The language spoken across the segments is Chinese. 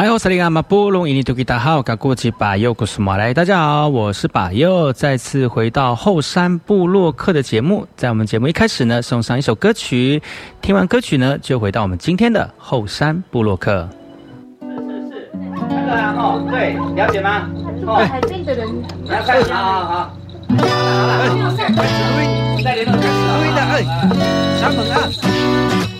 来，我是你阿马布隆伊尼图吉达好，噶过去把右古斯马来，大家好，我是把右，再次回到后山部落客的节目。在我们节目一开始呢，送上一首歌曲，听完歌曲呢，就回到我们今天的后山部落客。是是是，那个哦，对，了解吗？哦，海边的人，来开始，好好好，好了好了，开始录音，再联络开始录音的，哎，小猛啊。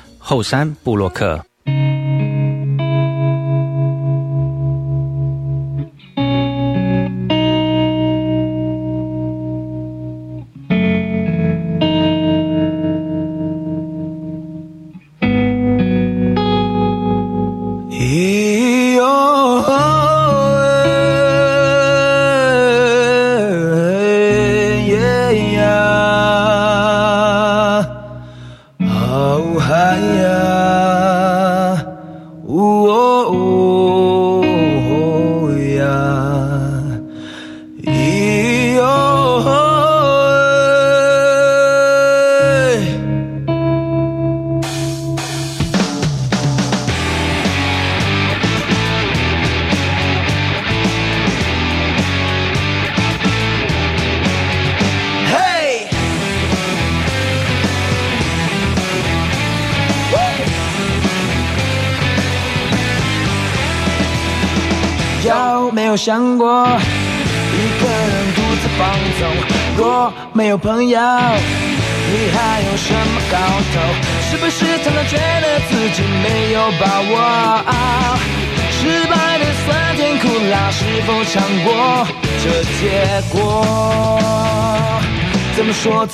后山布洛克。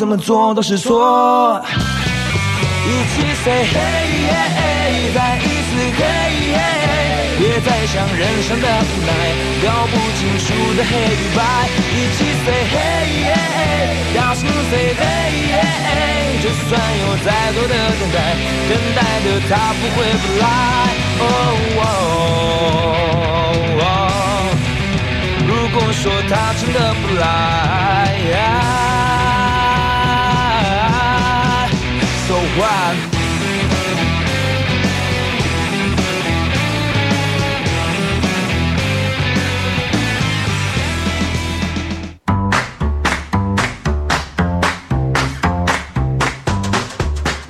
怎么做都是错。一起 say hey，再一次 hey，别再想人生的无奈，搞不清楚的黑与白。一起 say hey，大声 say hey，就算有再多的等待，等待的他不会不来。如果说他真的不来。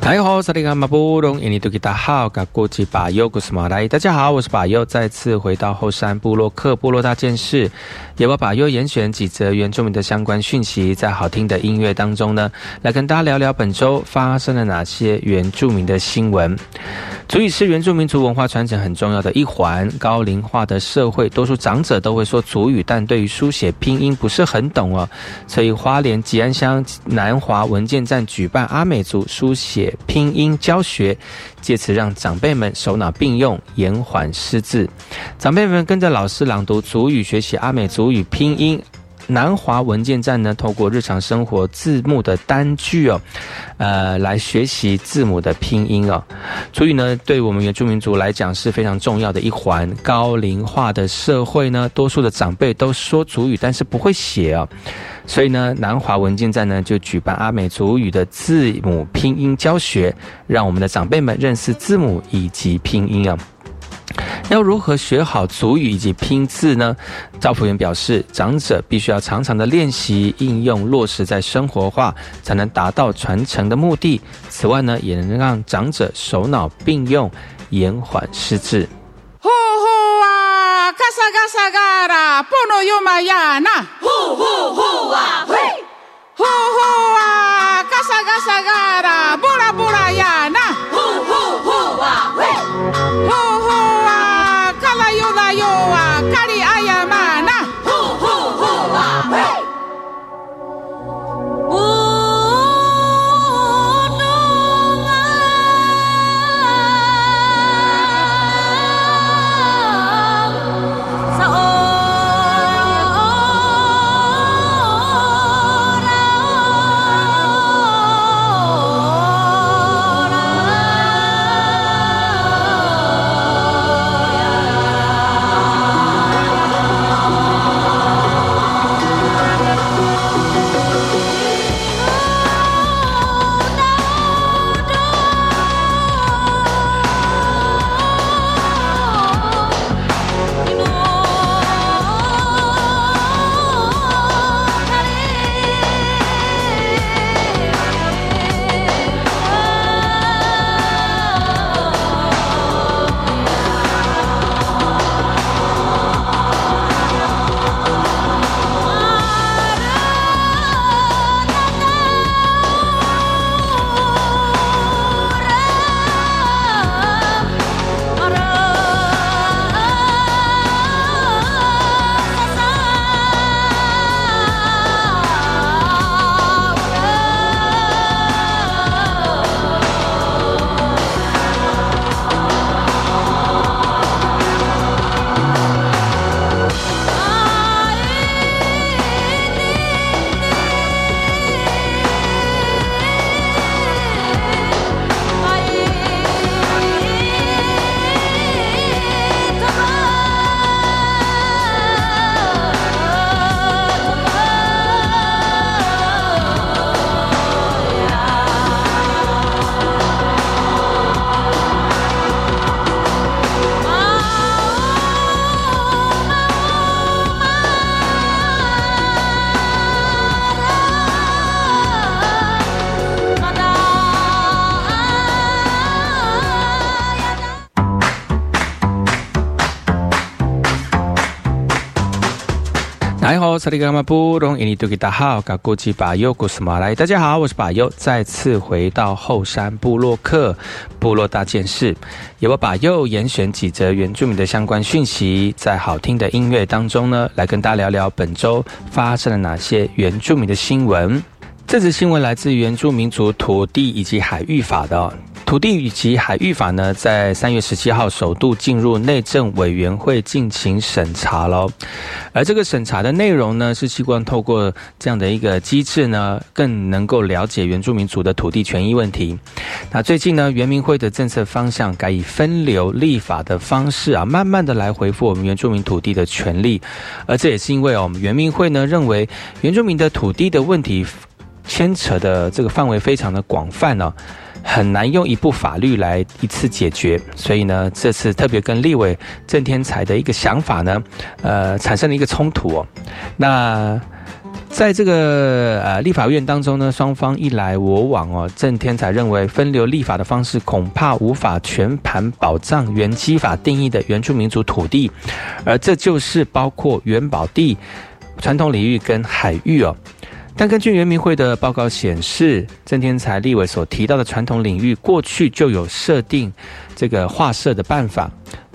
大家好，我是巴尤，再次回到后山部落克部落大件事，也把巴尤严选几则原住民的相关讯息，在好听的音乐当中呢，来跟大家聊聊本周发生了哪些原住民的新闻。族语是原住民族文化传承很重要的一环。高龄化的社会，多数长者都会说族语，但对于书写拼音不是很懂哦。所以花莲吉安乡南华文件站举办阿美族书写拼音教学，借此让长辈们手脑并用，延缓失智。长辈们跟着老师朗读族语，学习阿美族语拼音。南华文件站呢，透过日常生活字幕的单句哦，呃，来学习字母的拼音哦。所以呢，对我们原住民族来讲是非常重要的一环。高龄化的社会呢，多数的长辈都说主语，但是不会写哦。所以呢，南华文件站呢就举办阿美族语的字母拼音教学，让我们的长辈们认识字母以及拼音啊。要如何学好族语以及拼字呢？赵福元表示，长者必须要常常的练习、应用、落实在生活化，才能达到传承的目的。此外呢，也能让长者手脑并用，延缓失智。呼呼啊，嘎萨嘎萨嘎啦，波诺尤玛亚那，呼呼呼啊，嘿，呼呼啊，嘎萨嘎萨嘎啦，布拉布拉亚那，呼呼呼啊，嘿，呼呼。有啊，咖喱啊。萨利格马布隆，印尼多吉达好，嘎古吉巴尤古斯马来。大家好，我是巴尤，再次回到后山部落克部落大件事，由我巴尤严选几则原住民的相关讯息，在好听的音乐当中呢，来跟大家聊聊本周发生了哪些原住民的新闻。这则新闻来自原住民族土地以及海域法的。土地以及海域法呢，在三月十七号首度进入内政委员会进行审查喽。而这个审查的内容呢，是希望透过这样的一个机制呢，更能够了解原住民族的土地权益问题。那最近呢，原民会的政策方向改以分流立法的方式啊，慢慢的来回复我们原住民土地的权利。而这也是因为哦，我们原民会呢认为原住民的土地的问题牵扯的这个范围非常的广泛呢。很难用一部法律来一次解决，所以呢，这次特别跟立委郑天才的一个想法呢，呃，产生了一个冲突哦。那在这个呃立法院当中呢，双方一来我往哦，郑天才认为分流立法的方式恐怕无法全盘保障原基法定义的原住民族土地，而这就是包括原保地、传统领域跟海域哦。但根据原民会的报告显示，郑天才立委所提到的传统领域，过去就有设定这个划设的办法。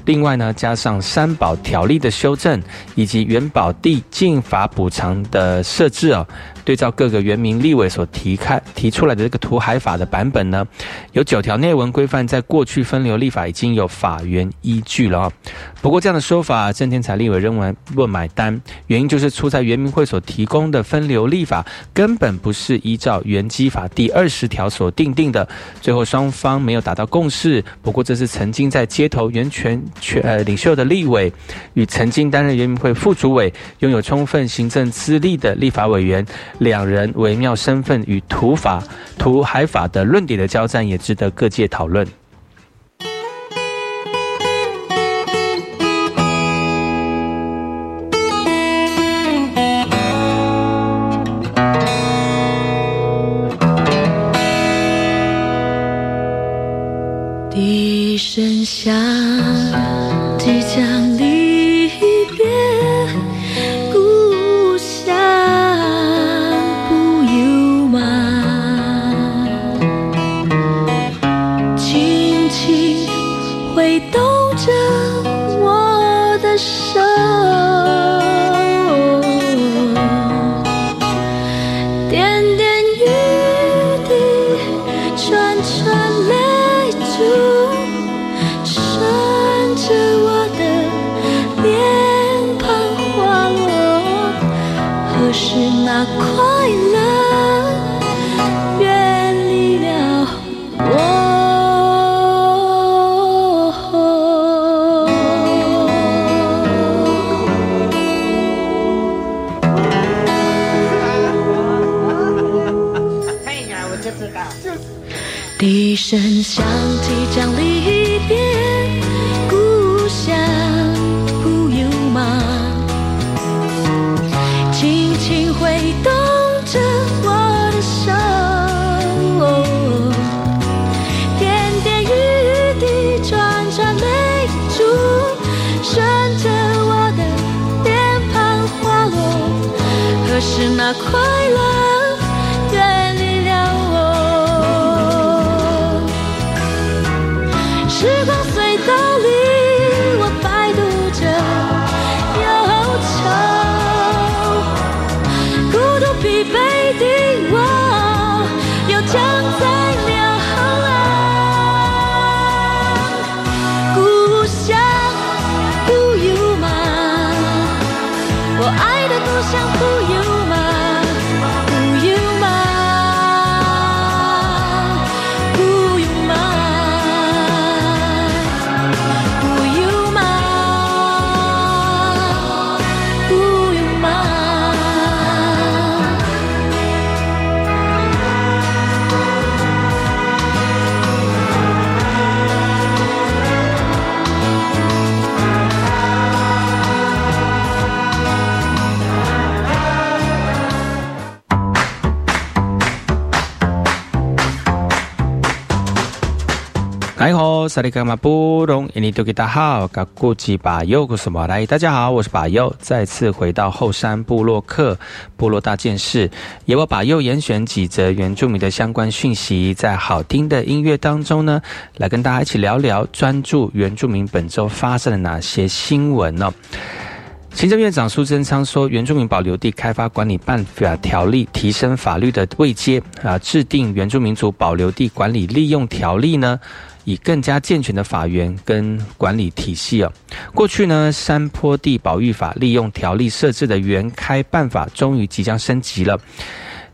另外呢，加上三保条例的修正，以及元保地进法补偿的设置哦。对照各个原民立委所提开提出来的这个土海法的版本呢，有九条内文规范，在过去分流立法已经有法源依据了啊。不过这样的说法，郑天才立委认为不买单，原因就是出在原民会所提供的分流立法根本不是依照原基法第二十条所定定的，最后双方没有达到共识。不过这是曾经在街头源权权呃领袖的立委与曾经担任原民会副主委、拥有充分行政资历的立法委员。两人微妙身份与土法、土海法的论点的交战，也值得各界讨论。快乐远离了我。低声下。萨利卡马布隆，印尼多吉大好，嘎古吉巴尤古什么来？大家好，我是巴尤，再次回到后山部落客部落大件事，由我巴尤严选几则原住民的相关讯息，在好听的音乐当中呢，来跟大家一起聊聊，专注原住民本周发生了哪些新闻呢？行政院长苏贞昌说，原住民保留地开发管理办法条例提升法律的位阶啊，制定原住民族保留地管理利用条例呢，以更加健全的法源跟管理体系啊。过去呢，山坡地保育法利用条例设置的原开办法，终于即将升级了。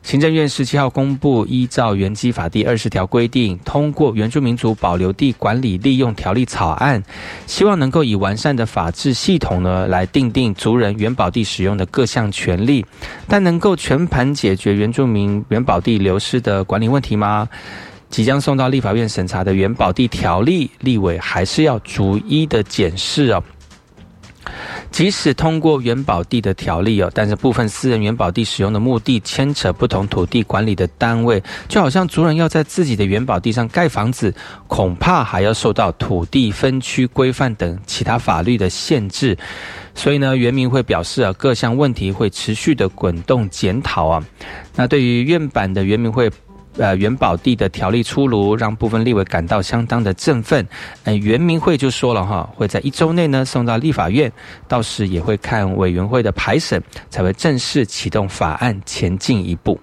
行政院十七号公布，依照原基法第二十条规定，通过原住民族保留地管理利用条例草案，希望能够以完善的法制系统呢，来定定族人原保地使用的各项权利，但能够全盘解决原住民原保地流失的管理问题吗？即将送到立法院审查的原保地条例，立委还是要逐一的检视哦。即使通过原保地的条例哦，但是部分私人原保地使用的目的牵扯不同土地管理的单位，就好像族人要在自己的原保地上盖房子，恐怕还要受到土地分区规范等其他法律的限制。所以呢，原民会表示啊，各项问题会持续的滚动检讨啊。那对于院版的原民会。呃，元宝地的条例出炉，让部分立委感到相当的振奋。呃，原民会就说了哈，会在一周内呢送到立法院，到时也会看委员会的排审，才会正式启动法案前进一步。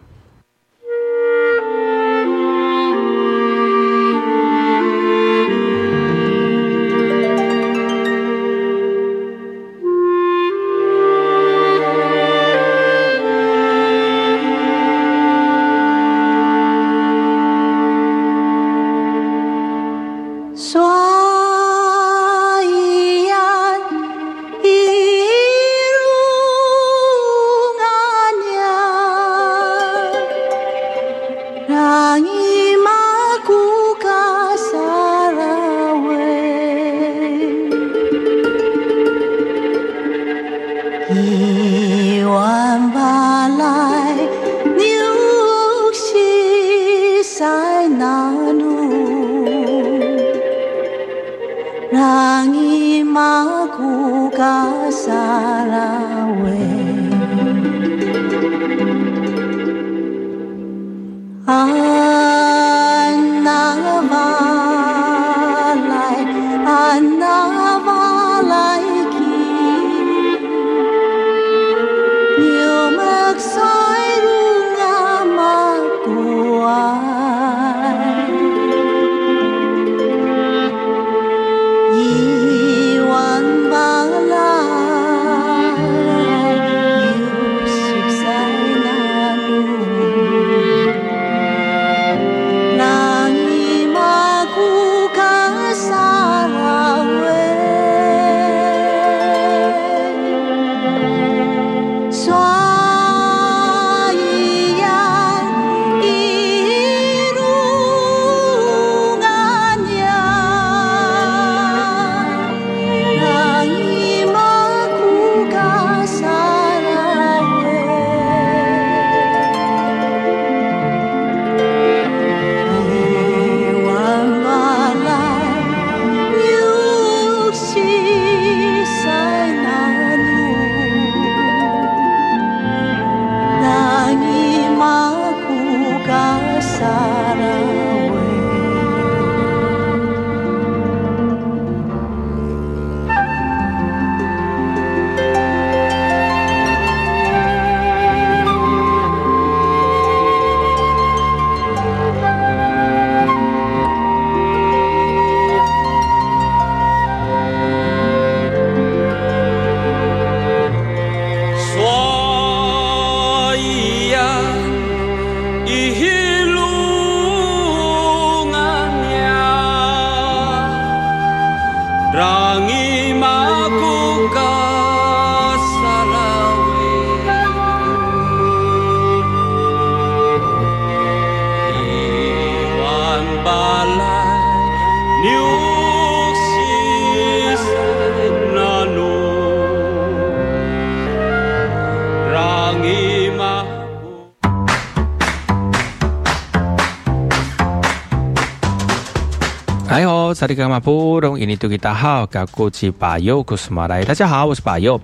萨利格马布隆，印尼多吉大好，嘎古吉巴尤古斯马来，大家好，我是巴尤。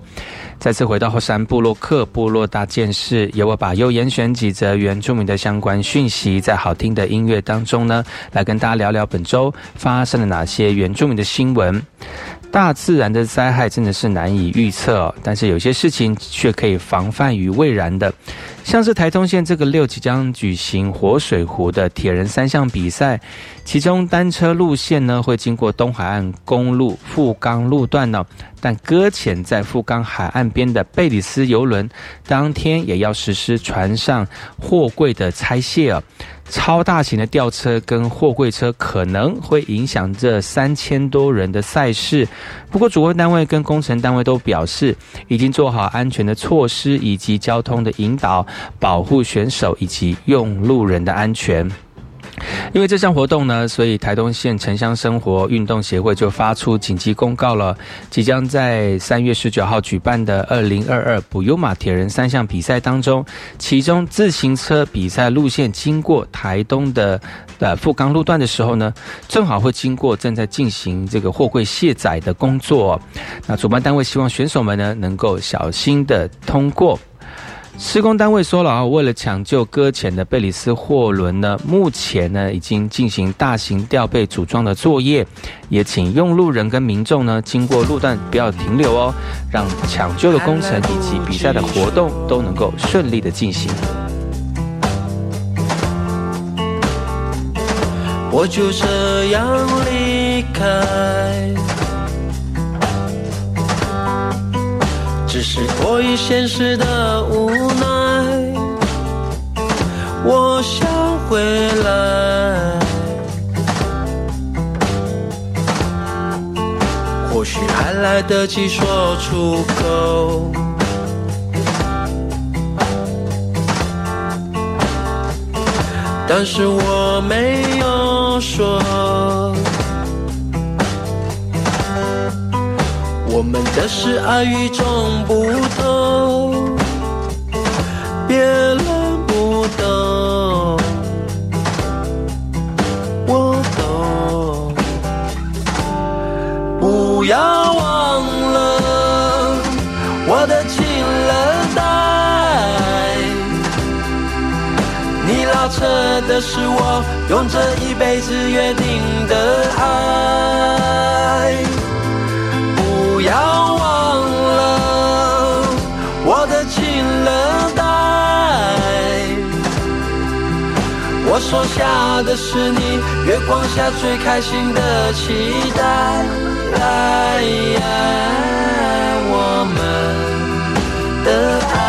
再次回到后山部落克部落大件事，由我巴尤严选几则原住民的相关讯息，在好听的音乐当中呢，来跟大家聊聊本周发生了哪些原住民的新闻。大自然的灾害真的是难以预测，但是有些事情却可以防范于未然的。像是台东县这个六即将举行活水湖的铁人三项比赛，其中单车路线呢会经过东海岸公路富冈路段呢，但搁浅在富冈海岸边的贝里斯游轮，当天也要实施船上货柜的拆卸啊。超大型的吊车跟货柜车可能会影响这三千多人的赛事，不过主办单位跟工程单位都表示，已经做好安全的措施以及交通的引导，保护选手以及用路人的安全。因为这项活动呢，所以台东县城乡生活运动协会就发出紧急公告了。即将在三月十九号举办的二零二二补优马铁人三项比赛当中，其中自行车比赛路线经过台东的呃富冈路段的时候呢，正好会经过正在进行这个货柜卸载的工作。那主办单位希望选手们呢能够小心的通过。施工单位说了啊，为了抢救搁浅的贝里斯货轮呢，目前呢已经进行大型吊背组装的作业，也请用路人跟民众呢经过路段不要停留哦，让抢救的工程以及比赛的活动都能够顺利的进行。我就这样离开。是迫于现实的无奈，我想回来。或许还来得及说出口，但是我没有说。们的事爱与众不同，别人不懂，我懂。不要忘了我的情人带，你拉扯的是我用这一辈子约定的爱。要忘了我的情人带，我收下的是你月光下最开心的期待，我们的爱。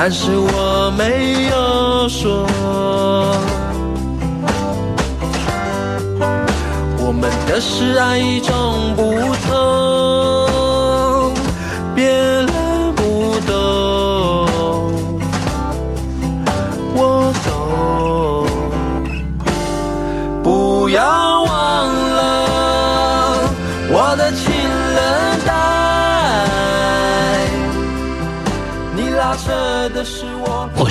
但是我没有说。我们的事爱与众不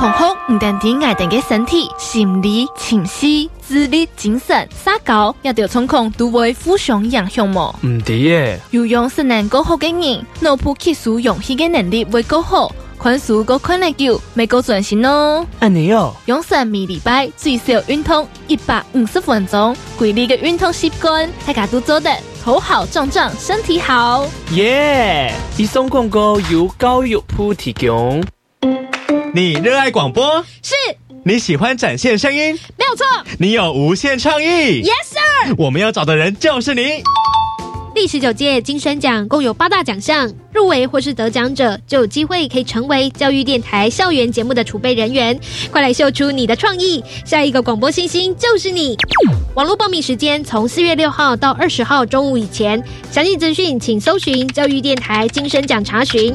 痛风唔但止爱等嘅身体、心理、情绪、智力、精神、撒高，也要从控都会互相影响么？唔对耶，有用是能够好嘅人，脑部吸收氧气嘅能力会够好，看书个看得久，未够转型哦。安尼哦，养生每礼拜最少运动一百五十分钟，规律嘅运动习惯，大家都做得头好壮壮，身体好。耶！以上广告由教育部提供。你热爱广播？是。你喜欢展现声音？没有错。你有无限创意？Yes sir。我们要找的人就是你。第十九届金声奖共有八大奖项，入围或是得奖者就有机会可以成为教育电台校园节目的储备人员。快来秀出你的创意，下一个广播星星就是你。网络报名时间从四月六号到二十号中午以前，详细资讯请搜寻教育电台金声奖查询。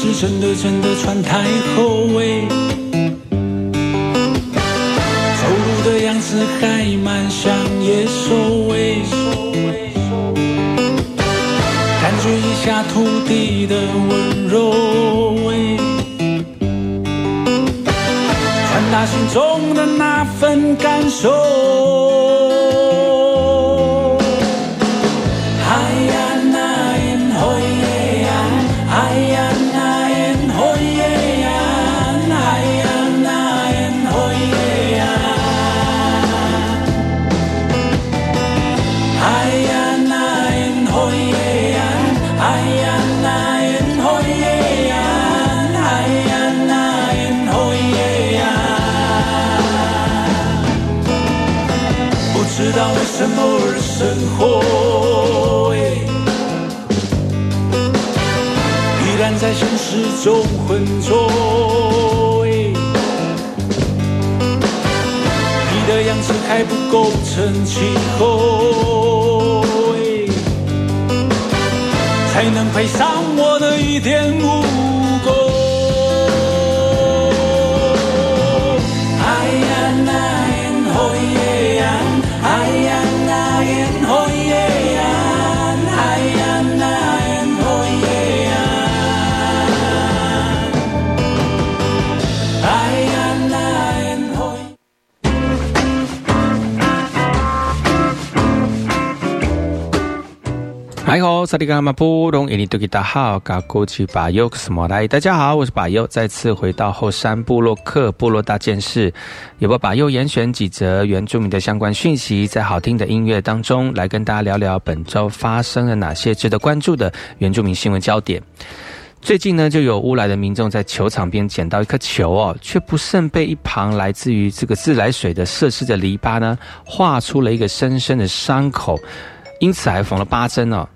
是真的真的穿太厚味，一点五。萨利格马布隆，印尼多吉达好，嘎过去巴尤斯莫来，大家好，我是巴尤，再次回到后山部落克部落大件事，有不巴尤严选几则原住民的相关讯息，在好听的音乐当中来跟大家聊聊本周发生了哪些值得关注的原住民新闻焦点。最近呢，就有乌来的民众在球场边捡到一颗球哦，却不慎被一旁来自于这个自来水的设施的篱笆呢，画出了一个深深的伤口，因此还缝了八针哦。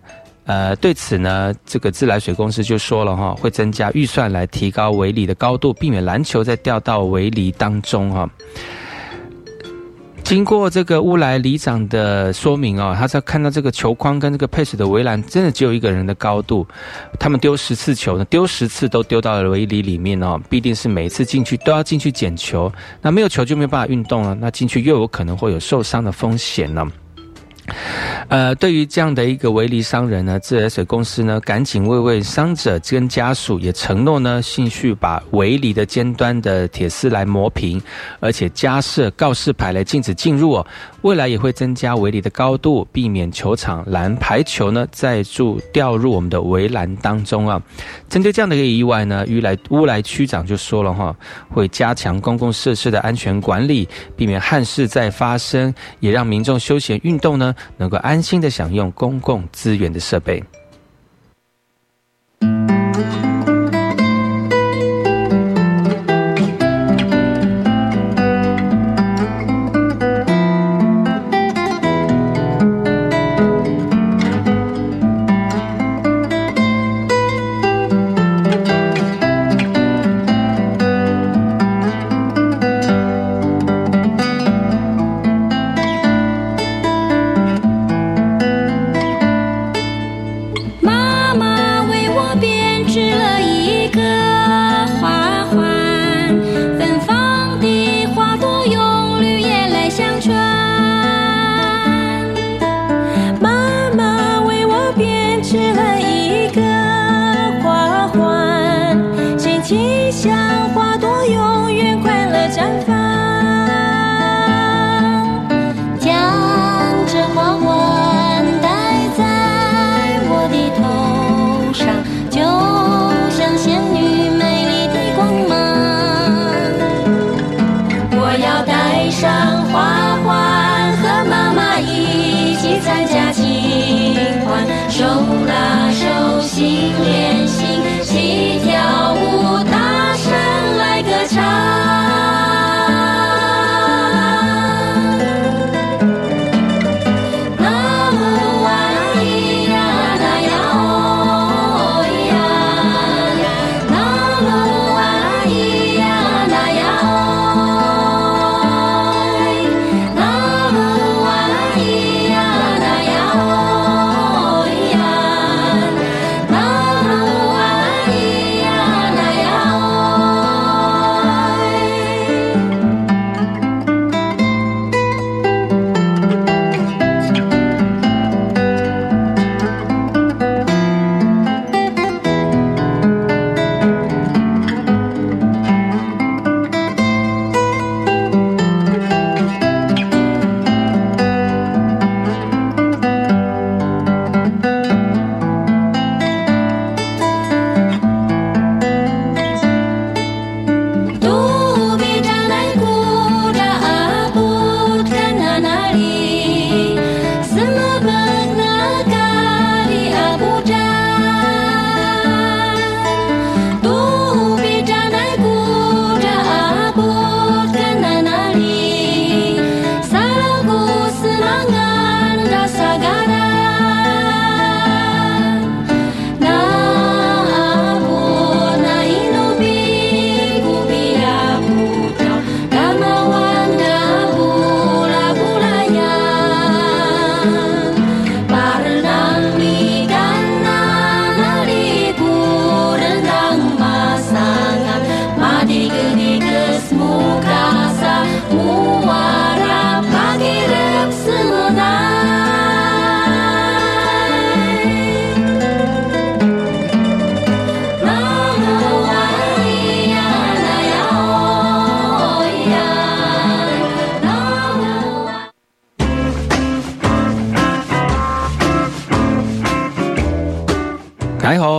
呃，对此呢，这个自来水公司就说了哈，会增加预算来提高围篱的高度，避免篮球再掉到围篱当中哈。经过这个乌来里长的说明哦，他在看到这个球框跟这个配水的围栏，真的只有一个人的高度。他们丢十次球呢，丢十次都丢到了围篱里面哦，必定是每次进去都要进去捡球，那没有球就没有办法运动了，那进去又有可能会有受伤的风险呢。呃，对于这样的一个围篱商人呢，自来水公司呢，赶紧慰问伤者跟家属，也承诺呢，继续把围篱的尖端的铁丝来磨平，而且加设告示牌来禁止进入哦。未来也会增加围篱的高度，避免球场篮排球呢再住掉入我们的围栏当中啊。针对这样的一个意外呢，乌来乌来区长就说了哈，会加强公共设施的安全管理，避免憾事再发生，也让民众休闲运动呢能够安心的享用公共资源的设备。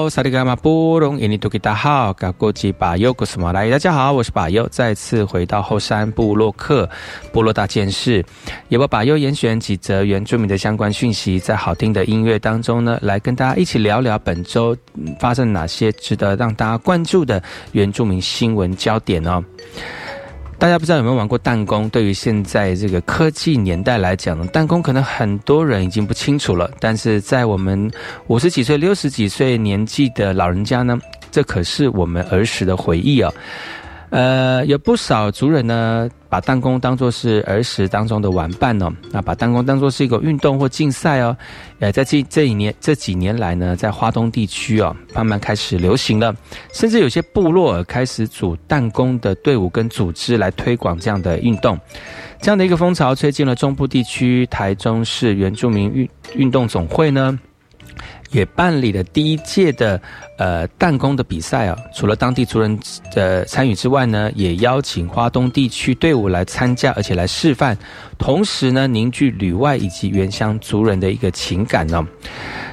萨利伽马波隆印尼多吉达好，嘎国际巴尤古斯马来，大家好，我是巴尤，再次回到后山部落克部落大件事，也把巴尤严选几则原住民的相关讯息，在好听的音乐当中呢，来跟大家一起聊聊本周发生哪些值得让大家关注的原住民新闻焦点哦。大家不知道有没有玩过弹弓？对于现在这个科技年代来讲呢，弹弓可能很多人已经不清楚了。但是在我们五十几岁、六十几岁年纪的老人家呢，这可是我们儿时的回忆啊。呃，有不少族人呢，把弹弓当作是儿时当中的玩伴哦，那把弹弓当作是一个运动或竞赛哦，呃，在这这一年这几年来呢，在华东地区哦，慢慢开始流行了，甚至有些部落开始组弹弓的队伍跟组织来推广这样的运动，这样的一个风潮吹进了中部地区，台中市原住民运运动总会呢。也办理了第一届的呃弹弓的比赛啊，除了当地族人的参与之外呢，也邀请华东地区队伍来参加，而且来示范，同时呢凝聚旅外以及原乡族人的一个情感呢。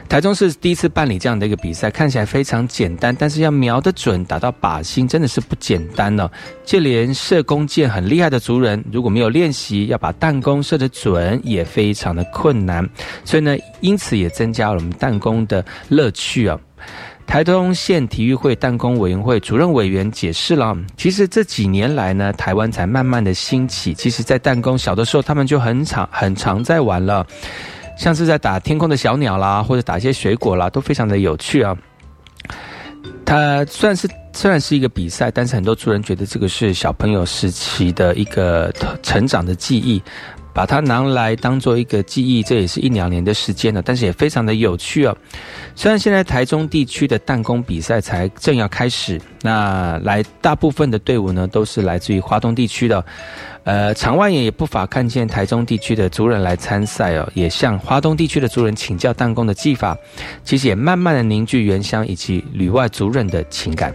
台中市第一次办理这样的一个比赛，看起来非常简单，但是要瞄得准、打到靶心，真的是不简单呢。就连射弓箭很厉害的族人，如果没有练习，要把弹弓射得准，也非常的困难。所以呢，因此也增加了我们弹弓的乐趣啊。台东县体育会弹弓委员会主任委员解释了，其实这几年来呢，台湾才慢慢的兴起。其实，在弹弓小的时候，他们就很常很常在玩了。像是在打天空的小鸟啦，或者打一些水果啦，都非常的有趣啊。它虽然是虽然是一个比赛，但是很多族人觉得这个是小朋友时期的一个成长的记忆。把它拿来当做一个记忆，这也是一两年的时间了，但是也非常的有趣哦。虽然现在台中地区的弹弓比赛才正要开始，那来大部分的队伍呢都是来自于华东地区的，呃，场外也也不乏看见台中地区的族人来参赛哦，也向华东地区的族人请教弹弓的技法，其实也慢慢的凝聚原乡以及旅外族人的情感。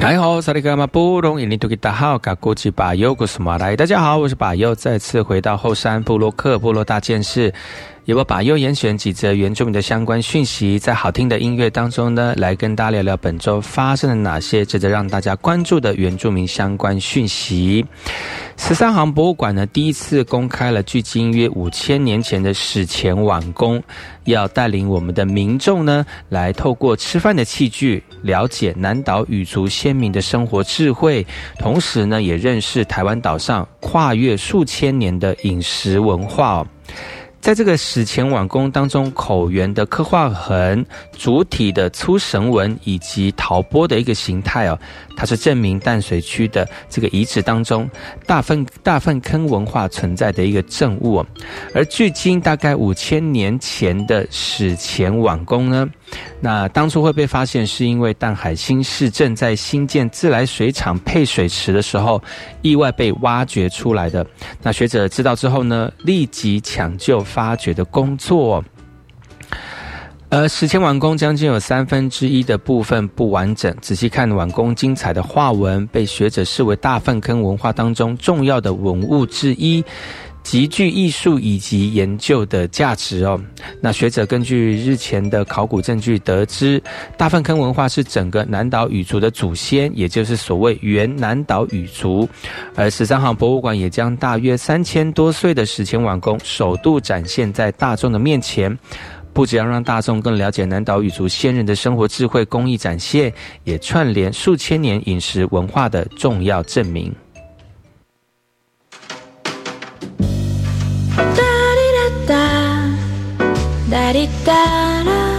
大家好萨利格马布隆伊尼图吉达好，卡古吉巴尤古斯马来，大家好，我是巴尤，再次回到后山部落克部落大件事。也我把又严选几则原住民的相关讯息，在好听的音乐当中呢，来跟大家聊聊本周发生了哪些值得让大家关注的原住民相关讯息。十三行博物馆呢，第一次公开了距今约五千年前的史前碗工，要带领我们的民众呢，来透过吃饭的器具，了解南岛语族先民的生活智慧，同时呢，也认识台湾岛上跨越数千年的饮食文化哦。在这个史前碗工当中，口圆的刻画痕、主体的粗绳纹以及陶钵的一个形态哦，它是证明淡水区的这个遗址当中大粪大粪坑文化存在的一个证物。而距今大概五千年前的史前碗工呢，那当初会被发现，是因为淡海新市正在新建自来水厂配水池的时候，意外被挖掘出来的。那学者知道之后呢，立即抢救。发掘的工作，而，史前碗工将近有三分之一的部分不完整。仔细看碗工精彩的画纹，被学者视为大粪坑文化当中重要的文物之一，极具艺术以及研究的价值哦。那学者根据日前的考古证据得知，大粪坑文化是整个南岛语族的祖先，也就是所谓原南岛语族。而十三行博物馆也将大约三千多岁的史前碗工首度展现在大众的面前，不只要让大众更了解南岛语族先人的生活智慧工艺展现，也串联数千年饮食文化的重要证明。哒滴哒啦，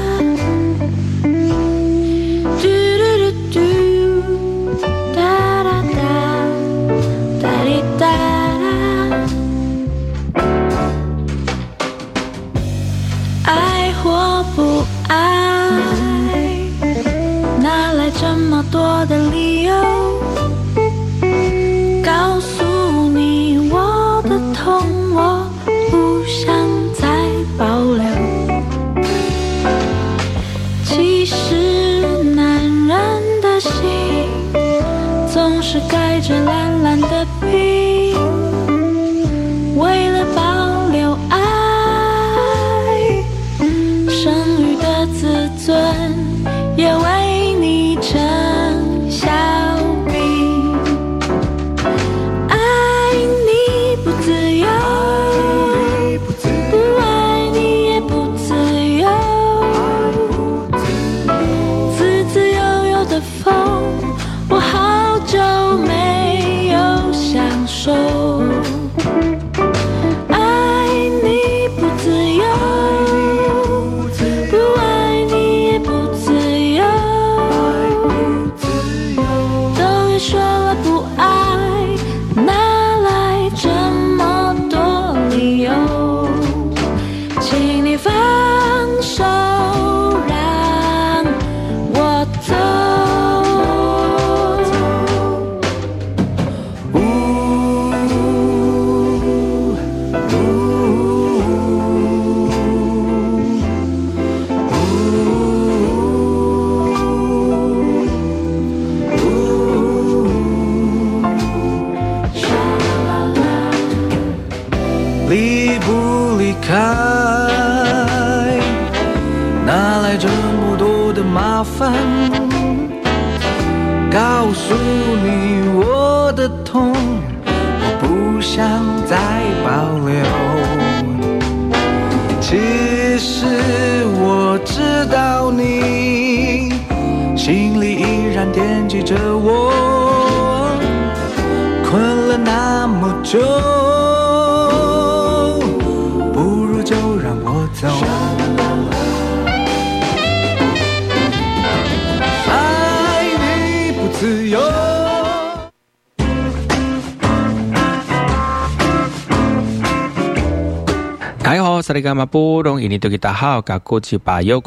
家好，萨利伽马布隆伊尼多吉达好，嘎古吉巴尤。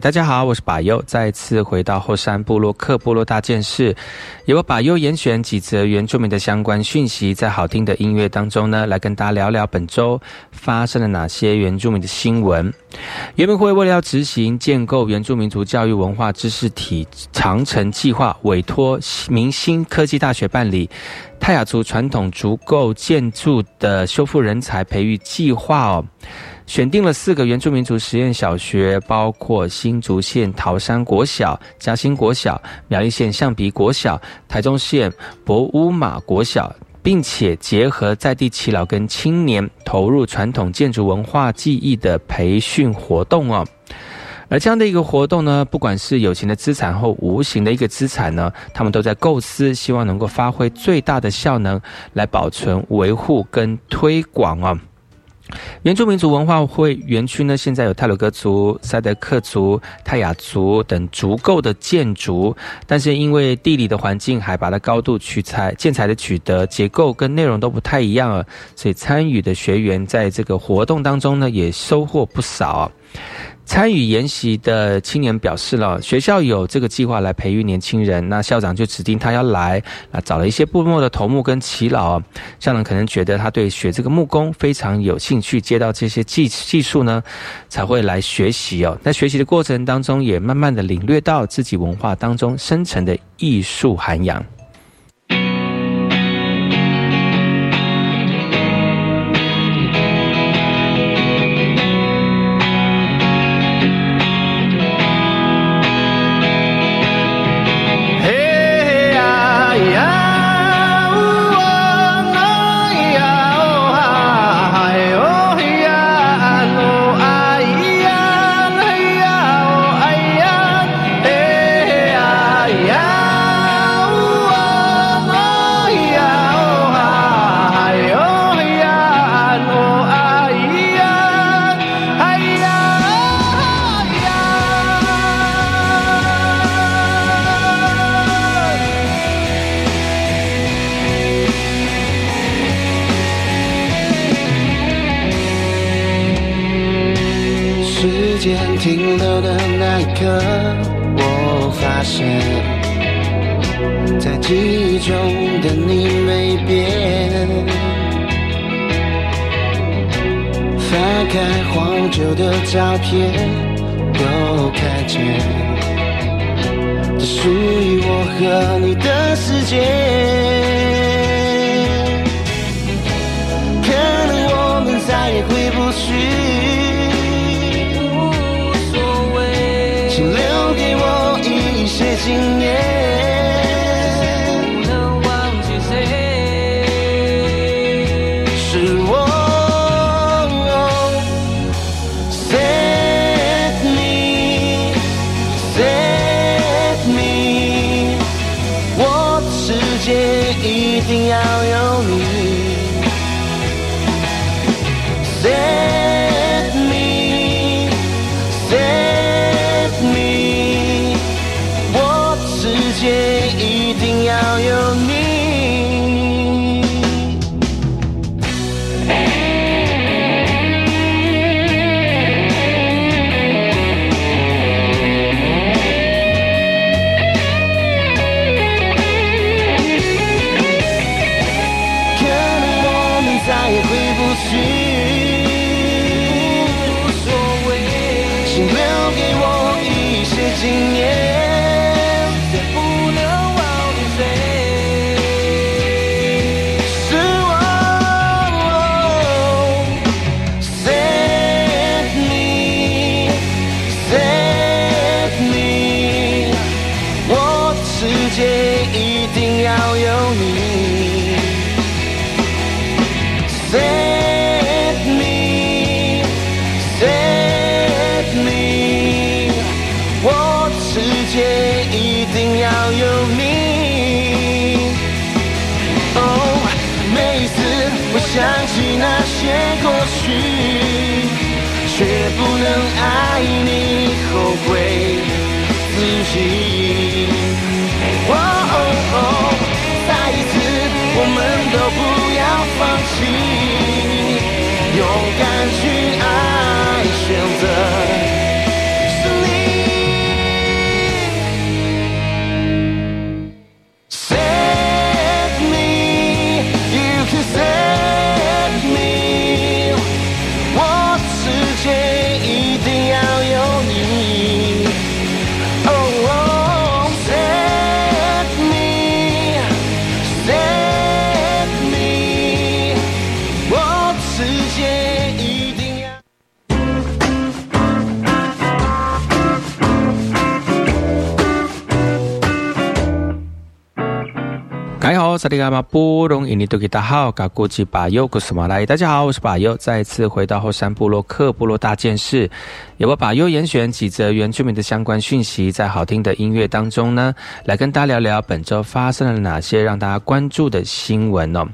大家好，我是巴尤，再次回到后山部落克部落大件事，由我巴尤严选几则原住民的相关讯息，在好听的音乐当中呢，来跟大家聊聊本周发生了哪些原住民的新闻。原民会为了要执行建构原住民族教育文化知识体长城计划，委托明星科技大学办理。泰雅族传统竹构建筑的修复人才培育计划哦，选定了四个原住民族实验小学，包括新竹县桃山国小、嘉兴国小、苗栗县象鼻国小、台中县博乌马国小，并且结合在地耆老跟青年，投入传统建筑文化技艺的培训活动哦。而这样的一个活动呢，不管是有形的资产或无形的一个资产呢，他们都在构思，希望能够发挥最大的效能，来保存、维护跟推广哦。原住民族文化会园区呢，现在有泰鲁格族、塞德克族、泰雅族等足够的建筑，但是因为地理的环境、海拔的高度、取材建材的取得结构跟内容都不太一样啊，所以参与的学员在这个活动当中呢，也收获不少。参与研习的青年表示了，学校有这个计划来培育年轻人，那校长就指定他要来，啊，找了一些部落的头目跟耆老，校长可能觉得他对学这个木工非常有兴趣，接到这些技技术呢，才会来学习哦。在学习的过程当中，也慢慢的领略到自己文化当中深层的艺术涵养。停留的那一刻，我发现在记忆中的你没变。翻开黄旧的照片，都看见，这属于我和你的世界。sim. 后悔自己。萨利伽马布隆伊尼多吉达好，嘎古吉巴尤古斯马来，大家好，我是巴尤，再次回到后山部落克部落大件事，有我巴尤严选几则原住民的相关讯息，在好听的音乐当中呢，来跟大家聊聊本周发生了哪些让大家关注的新闻哦。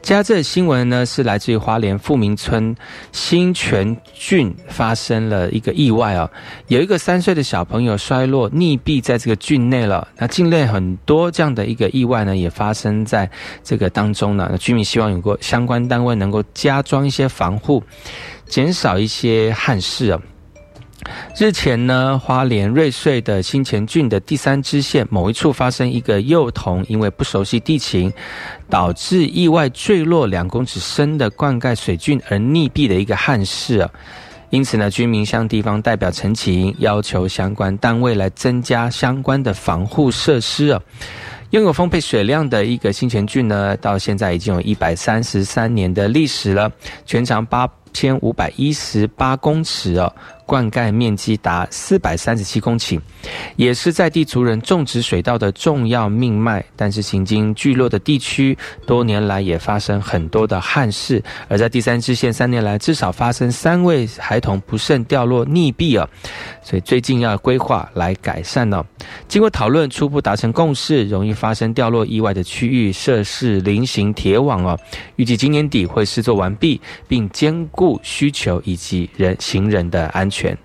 接下这新闻呢，是来自于花莲富民村新泉郡发生了一个意外哦，有一个三岁的小朋友摔落溺毙在这个郡内了。那境内很多这样的一个意外呢，也发生在这个当中呢。那居民希望有个相关单位能够加装一些防护，减少一些憾事啊。日前呢，花莲瑞穗的新前郡的第三支线某一处发生一个幼童因为不熟悉地形，导致意外坠落两公尺深的灌溉水郡而溺毙的一个憾事啊。因此呢，居民向地方代表陈情，要求相关单位来增加相关的防护设施啊。拥有丰沛水量的一个新前郡呢，到现在已经有一百三十三年的历史了，全长八千五百一十八公尺哦。灌溉面积达四百三十七公顷，也是在地族人种植水稻的重要命脉。但是行经聚落的地区，多年来也发生很多的憾事。而在第三支线，三年来至少发生三位孩童不慎掉落溺毙啊！所以最近要规划来改善呢。经过讨论，初步达成共识，容易发生掉落意外的区域设置菱形铁网哦。预计今年底会试作完毕，并兼顾需求以及人行人的安全。全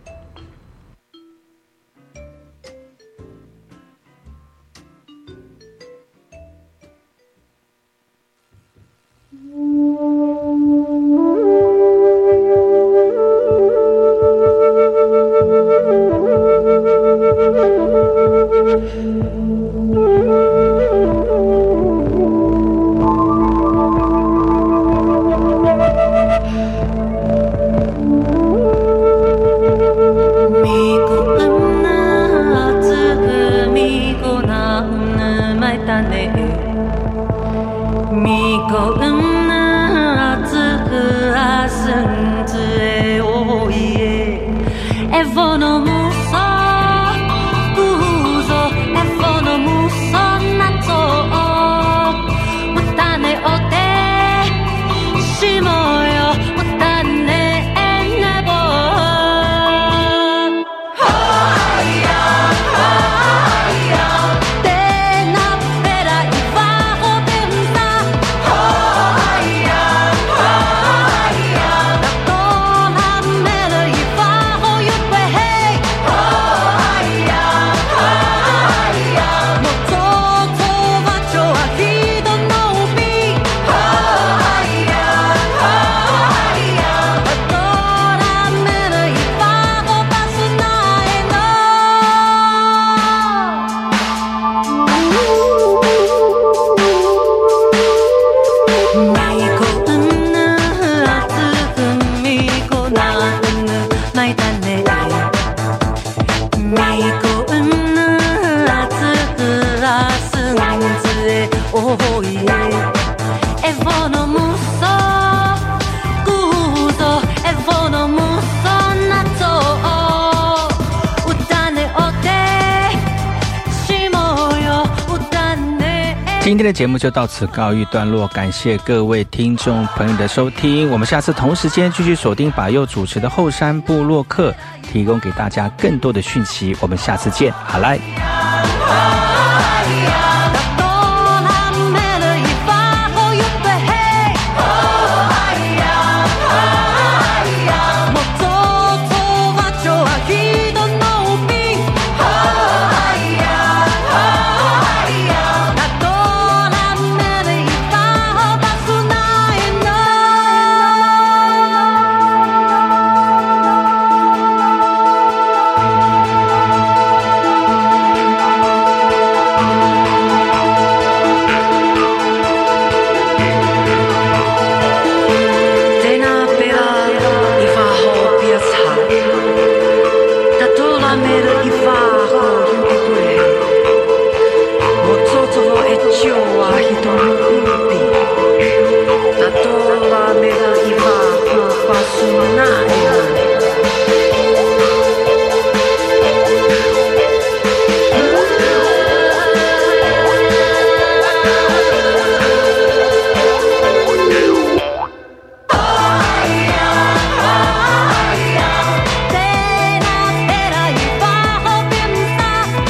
今天的节目就到此告一段落，感谢各位听众朋友的收听。我们下次同时间继续锁定把右主持的后山部落客，提供给大家更多的讯息。我们下次见，好来。